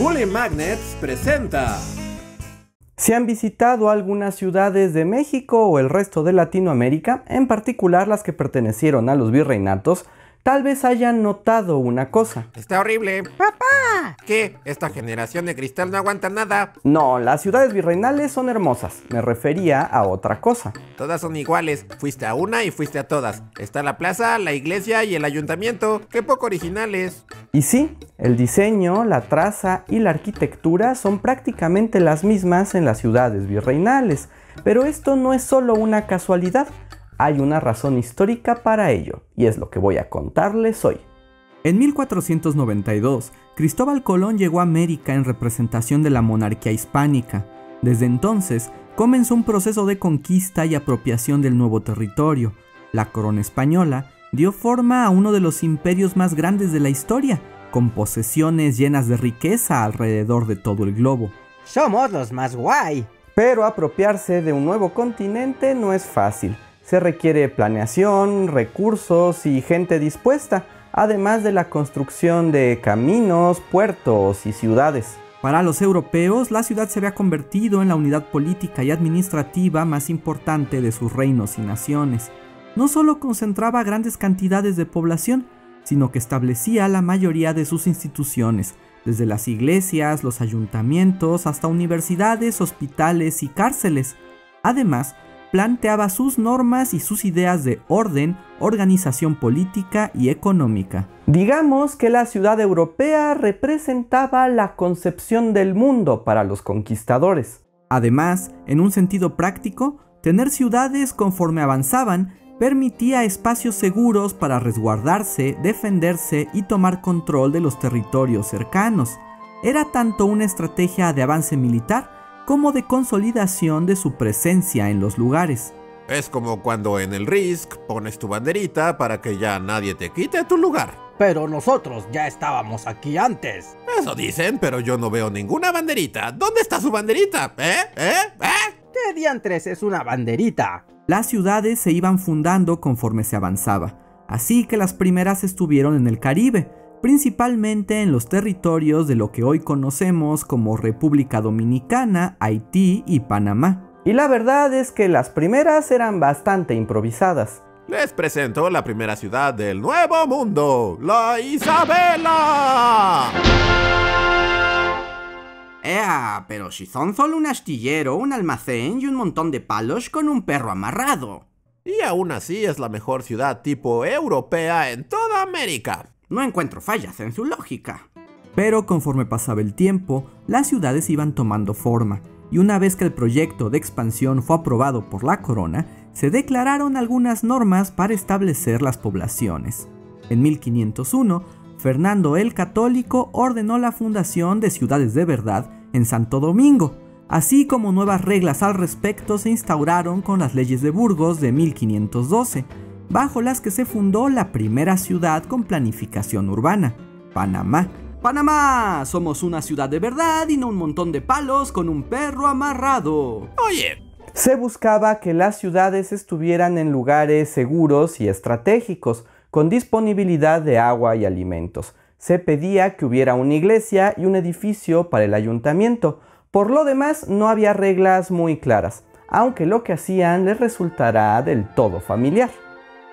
Bully Magnets presenta. Si han visitado algunas ciudades de México o el resto de Latinoamérica, en particular las que pertenecieron a los virreinatos, tal vez hayan notado una cosa. Está horrible. ¡Papá! ¿Qué? Esta generación de cristal no aguanta nada. No, las ciudades virreinales son hermosas. Me refería a otra cosa. Todas son iguales. Fuiste a una y fuiste a todas. Está la plaza, la iglesia y el ayuntamiento. Qué poco originales. Y sí, el diseño, la traza y la arquitectura son prácticamente las mismas en las ciudades virreinales. Pero esto no es solo una casualidad hay una razón histórica para ello, y es lo que voy a contarles hoy. En 1492, Cristóbal Colón llegó a América en representación de la monarquía hispánica. Desde entonces, comenzó un proceso de conquista y apropiación del nuevo territorio. La corona española dio forma a uno de los imperios más grandes de la historia, con posesiones llenas de riqueza alrededor de todo el globo. Somos los más guay. Pero apropiarse de un nuevo continente no es fácil se requiere planeación, recursos y gente dispuesta, además de la construcción de caminos, puertos y ciudades. Para los europeos, la ciudad se había convertido en la unidad política y administrativa más importante de sus reinos y naciones. No solo concentraba grandes cantidades de población, sino que establecía la mayoría de sus instituciones, desde las iglesias, los ayuntamientos, hasta universidades, hospitales y cárceles. Además, planteaba sus normas y sus ideas de orden, organización política y económica. Digamos que la ciudad europea representaba la concepción del mundo para los conquistadores. Además, en un sentido práctico, tener ciudades conforme avanzaban permitía espacios seguros para resguardarse, defenderse y tomar control de los territorios cercanos. Era tanto una estrategia de avance militar como de consolidación de su presencia en los lugares. Es como cuando en el Risk pones tu banderita para que ya nadie te quite tu lugar. Pero nosotros ya estábamos aquí antes. Eso dicen, pero yo no veo ninguna banderita. ¿Dónde está su banderita? ¿Eh? ¿Eh? ¿Eh? ¿Qué diantres es una banderita? Las ciudades se iban fundando conforme se avanzaba, así que las primeras estuvieron en el Caribe, principalmente en los territorios de lo que hoy conocemos como República Dominicana, Haití y Panamá. Y la verdad es que las primeras eran bastante improvisadas. Les presento la primera ciudad del Nuevo Mundo, la Isabela. Ea, pero si son solo un astillero, un almacén y un montón de palos con un perro amarrado. Y aún así es la mejor ciudad tipo europea en toda América. No encuentro fallas en su lógica. Pero conforme pasaba el tiempo, las ciudades iban tomando forma, y una vez que el proyecto de expansión fue aprobado por la corona, se declararon algunas normas para establecer las poblaciones. En 1501, Fernando el Católico ordenó la fundación de ciudades de verdad en Santo Domingo, así como nuevas reglas al respecto se instauraron con las leyes de Burgos de 1512, bajo las que se fundó la primera ciudad con planificación urbana, Panamá. Panamá, somos una ciudad de verdad y no un montón de palos con un perro amarrado. Oye. Se buscaba que las ciudades estuvieran en lugares seguros y estratégicos, con disponibilidad de agua y alimentos. Se pedía que hubiera una iglesia y un edificio para el ayuntamiento. Por lo demás, no había reglas muy claras, aunque lo que hacían les resultará del todo familiar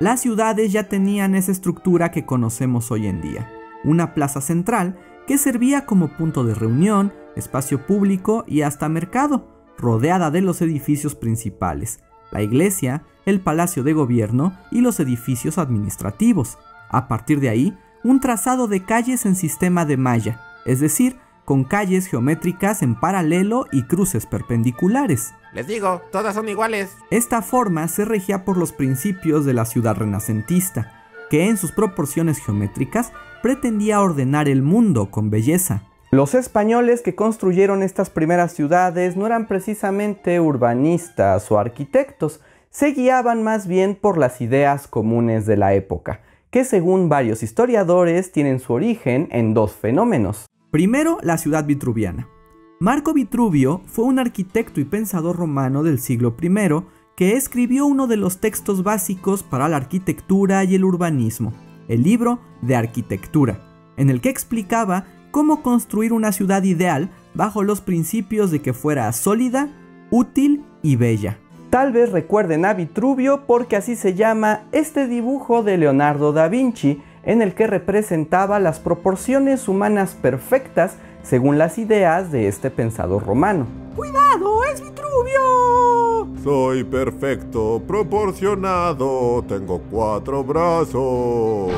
las ciudades ya tenían esa estructura que conocemos hoy en día. Una plaza central que servía como punto de reunión, espacio público y hasta mercado, rodeada de los edificios principales, la iglesia, el palacio de gobierno y los edificios administrativos. A partir de ahí, un trazado de calles en sistema de malla, es decir, con calles geométricas en paralelo y cruces perpendiculares. Les digo, todas son iguales. Esta forma se regía por los principios de la ciudad renacentista, que en sus proporciones geométricas pretendía ordenar el mundo con belleza. Los españoles que construyeron estas primeras ciudades no eran precisamente urbanistas o arquitectos, se guiaban más bien por las ideas comunes de la época, que según varios historiadores tienen su origen en dos fenómenos. Primero, la ciudad vitruviana. Marco Vitruvio fue un arquitecto y pensador romano del siglo I que escribió uno de los textos básicos para la arquitectura y el urbanismo, el libro de arquitectura, en el que explicaba cómo construir una ciudad ideal bajo los principios de que fuera sólida, útil y bella. Tal vez recuerden a Vitruvio porque así se llama este dibujo de Leonardo da Vinci en el que representaba las proporciones humanas perfectas según las ideas de este pensador romano. ¡Cuidado! ¡Es Vitruvio! Soy perfecto, proporcionado, tengo cuatro brazos.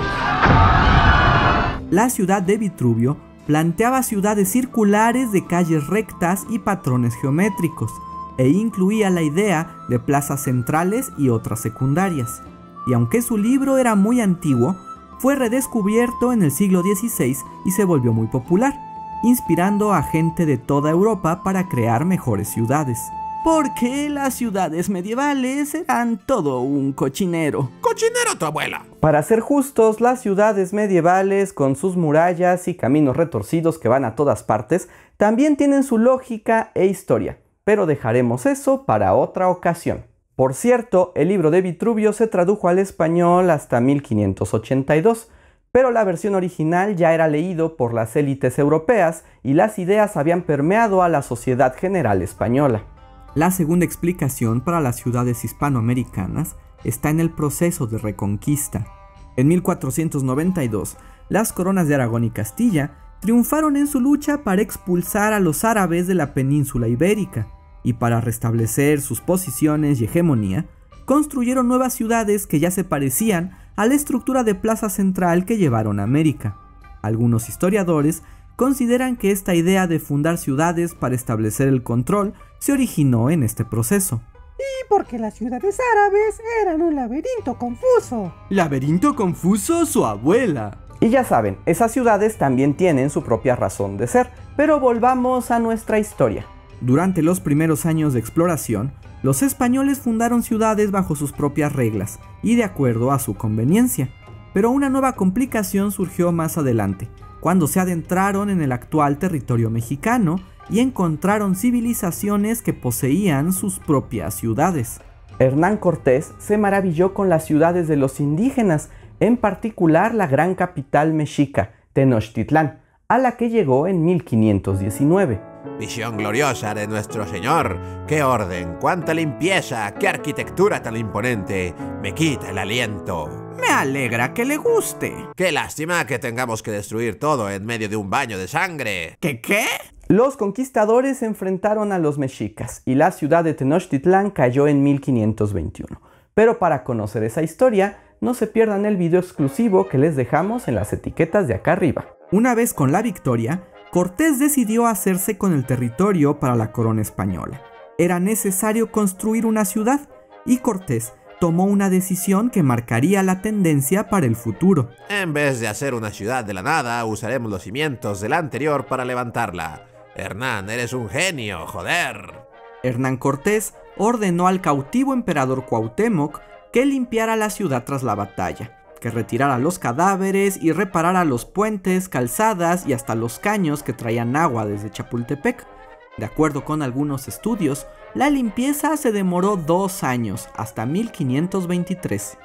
La ciudad de Vitruvio planteaba ciudades circulares de calles rectas y patrones geométricos, e incluía la idea de plazas centrales y otras secundarias. Y aunque su libro era muy antiguo, fue redescubierto en el siglo XVI y se volvió muy popular, inspirando a gente de toda Europa para crear mejores ciudades. Porque las ciudades medievales eran todo un cochinero. ¡Cochinero tu abuela! Para ser justos, las ciudades medievales, con sus murallas y caminos retorcidos que van a todas partes, también tienen su lógica e historia pero dejaremos eso para otra ocasión. Por cierto, el libro de Vitruvio se tradujo al español hasta 1582, pero la versión original ya era leído por las élites europeas y las ideas habían permeado a la sociedad general española. La segunda explicación para las ciudades hispanoamericanas está en el proceso de reconquista. En 1492, las coronas de Aragón y Castilla triunfaron en su lucha para expulsar a los árabes de la península ibérica y para restablecer sus posiciones y hegemonía, construyeron nuevas ciudades que ya se parecían a la estructura de plaza central que llevaron a América. Algunos historiadores consideran que esta idea de fundar ciudades para establecer el control se originó en este proceso. Y porque las ciudades árabes eran un laberinto confuso. ¿Laberinto confuso su abuela? Y ya saben, esas ciudades también tienen su propia razón de ser, pero volvamos a nuestra historia. Durante los primeros años de exploración, los españoles fundaron ciudades bajo sus propias reglas y de acuerdo a su conveniencia. Pero una nueva complicación surgió más adelante, cuando se adentraron en el actual territorio mexicano y encontraron civilizaciones que poseían sus propias ciudades. Hernán Cortés se maravilló con las ciudades de los indígenas, en particular la gran capital mexica, Tenochtitlán, a la que llegó en 1519. Visión gloriosa de nuestro Señor. ¡Qué orden! ¡Cuánta limpieza! ¡Qué arquitectura tan imponente! Me quita el aliento. Me alegra que le guste. ¡Qué lástima que tengamos que destruir todo en medio de un baño de sangre! ¿Qué qué? Los conquistadores se enfrentaron a los mexicas y la ciudad de Tenochtitlán cayó en 1521. Pero para conocer esa historia, no se pierdan el video exclusivo que les dejamos en las etiquetas de acá arriba. Una vez con la victoria, Cortés decidió hacerse con el territorio para la corona española. Era necesario construir una ciudad y Cortés tomó una decisión que marcaría la tendencia para el futuro. En vez de hacer una ciudad de la nada, usaremos los cimientos de la anterior para levantarla. Hernán, eres un genio, joder. Hernán Cortés ordenó al cautivo emperador Cuauhtémoc que limpiara la ciudad tras la batalla que retirara los cadáveres y reparara los puentes, calzadas y hasta los caños que traían agua desde Chapultepec. De acuerdo con algunos estudios, la limpieza se demoró dos años, hasta 1523.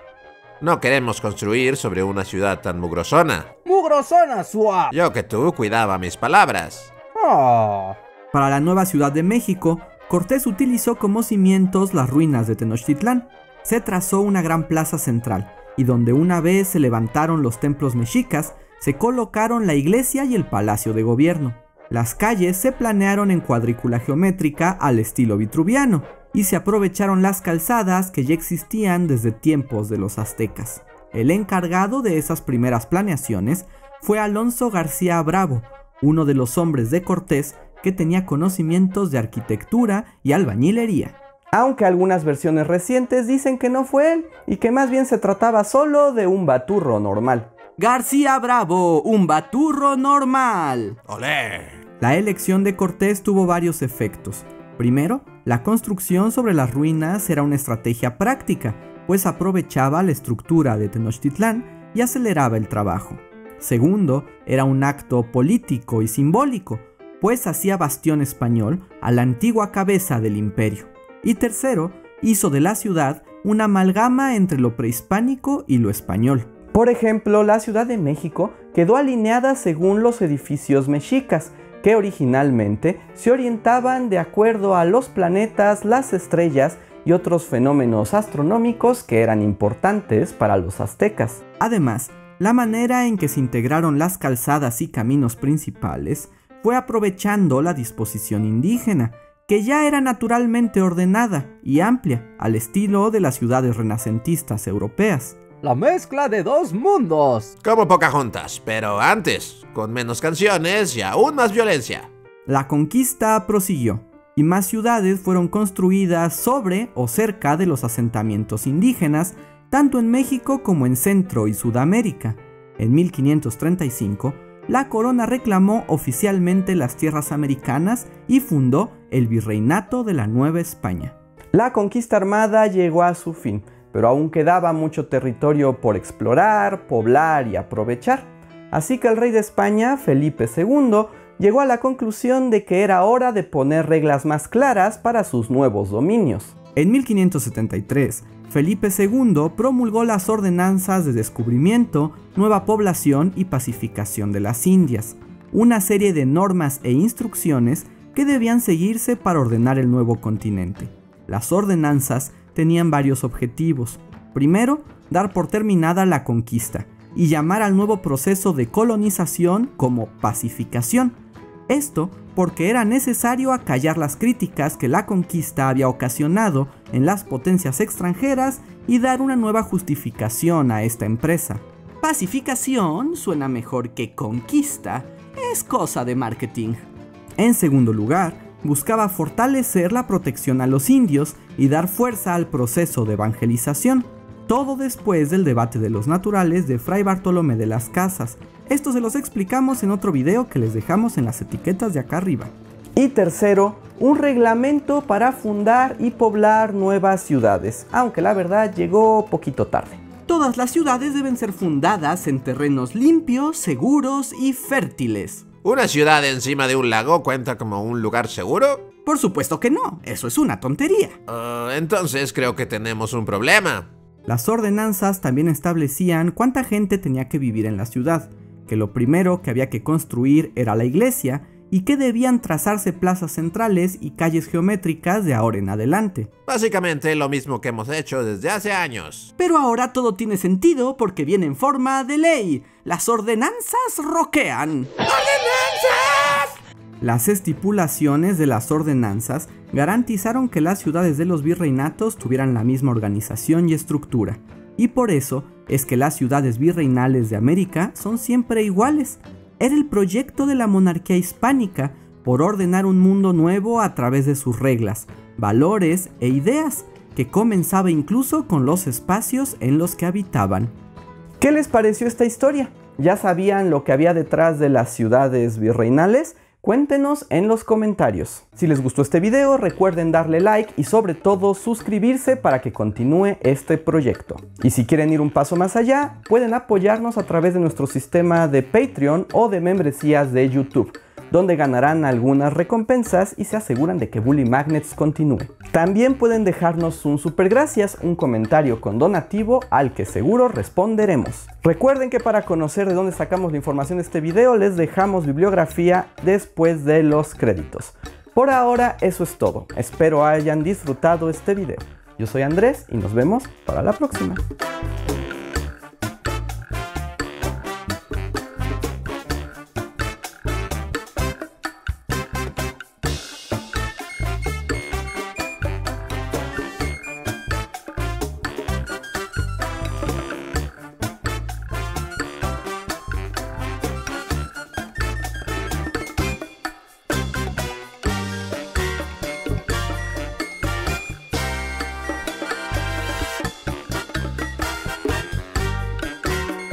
No queremos construir sobre una ciudad tan mugrosona. ¡Mugrosona, suave! Yo que tú cuidaba mis palabras. Oh. Para la nueva Ciudad de México, Cortés utilizó como cimientos las ruinas de Tenochtitlán. Se trazó una gran plaza central, y donde una vez se levantaron los templos mexicas, se colocaron la iglesia y el palacio de gobierno. Las calles se planearon en cuadrícula geométrica al estilo vitruviano y se aprovecharon las calzadas que ya existían desde tiempos de los aztecas. El encargado de esas primeras planeaciones fue Alonso García Bravo, uno de los hombres de Cortés que tenía conocimientos de arquitectura y albañilería aunque algunas versiones recientes dicen que no fue él y que más bien se trataba solo de un baturro normal. García Bravo, un baturro normal. ¡Olé! La elección de Cortés tuvo varios efectos. Primero, la construcción sobre las ruinas era una estrategia práctica, pues aprovechaba la estructura de Tenochtitlán y aceleraba el trabajo. Segundo, era un acto político y simbólico, pues hacía bastión español a la antigua cabeza del imperio y tercero, hizo de la ciudad una amalgama entre lo prehispánico y lo español. Por ejemplo, la Ciudad de México quedó alineada según los edificios mexicas, que originalmente se orientaban de acuerdo a los planetas, las estrellas y otros fenómenos astronómicos que eran importantes para los aztecas. Además, la manera en que se integraron las calzadas y caminos principales fue aprovechando la disposición indígena, que ya era naturalmente ordenada y amplia, al estilo de las ciudades renacentistas europeas. La mezcla de dos mundos. Como Pocahontas, pero antes, con menos canciones y aún más violencia. La conquista prosiguió, y más ciudades fueron construidas sobre o cerca de los asentamientos indígenas, tanto en México como en Centro y Sudamérica. En 1535, la corona reclamó oficialmente las tierras americanas y fundó el Virreinato de la Nueva España. La conquista armada llegó a su fin, pero aún quedaba mucho territorio por explorar, poblar y aprovechar. Así que el rey de España, Felipe II, llegó a la conclusión de que era hora de poner reglas más claras para sus nuevos dominios. En 1573, Felipe II promulgó las ordenanzas de descubrimiento, nueva población y pacificación de las Indias, una serie de normas e instrucciones que debían seguirse para ordenar el nuevo continente. Las ordenanzas tenían varios objetivos. Primero, dar por terminada la conquista y llamar al nuevo proceso de colonización como pacificación. Esto porque era necesario acallar las críticas que la conquista había ocasionado en las potencias extranjeras y dar una nueva justificación a esta empresa. Pacificación suena mejor que conquista, es cosa de marketing. En segundo lugar, buscaba fortalecer la protección a los indios y dar fuerza al proceso de evangelización, todo después del debate de los naturales de Fray Bartolomé de las Casas, esto se los explicamos en otro video que les dejamos en las etiquetas de acá arriba. Y tercero, un reglamento para fundar y poblar nuevas ciudades, aunque la verdad llegó poquito tarde. Todas las ciudades deben ser fundadas en terrenos limpios, seguros y fértiles. ¿Una ciudad encima de un lago cuenta como un lugar seguro? Por supuesto que no, eso es una tontería. Uh, entonces creo que tenemos un problema. Las ordenanzas también establecían cuánta gente tenía que vivir en la ciudad, que lo primero que había que construir era la iglesia y que debían trazarse plazas centrales y calles geométricas de ahora en adelante. Básicamente lo mismo que hemos hecho desde hace años. Pero ahora todo tiene sentido porque viene en forma de ley. Las ordenanzas roquean. ¡Ordenanzas! Las estipulaciones de las ordenanzas garantizaron que las ciudades de los virreinatos tuvieran la misma organización y estructura, y por eso es que las ciudades virreinales de América son siempre iguales. Era el proyecto de la monarquía hispánica por ordenar un mundo nuevo a través de sus reglas, valores e ideas, que comenzaba incluso con los espacios en los que habitaban. ¿Qué les pareció esta historia? ¿Ya sabían lo que había detrás de las ciudades virreinales? Cuéntenos en los comentarios. Si les gustó este video, recuerden darle like y sobre todo suscribirse para que continúe este proyecto. Y si quieren ir un paso más allá, pueden apoyarnos a través de nuestro sistema de Patreon o de membresías de YouTube donde ganarán algunas recompensas y se aseguran de que Bully Magnets continúe. También pueden dejarnos un super gracias, un comentario con donativo al que seguro responderemos. Recuerden que para conocer de dónde sacamos la información de este video les dejamos bibliografía después de los créditos. Por ahora eso es todo, espero hayan disfrutado este video. Yo soy Andrés y nos vemos para la próxima.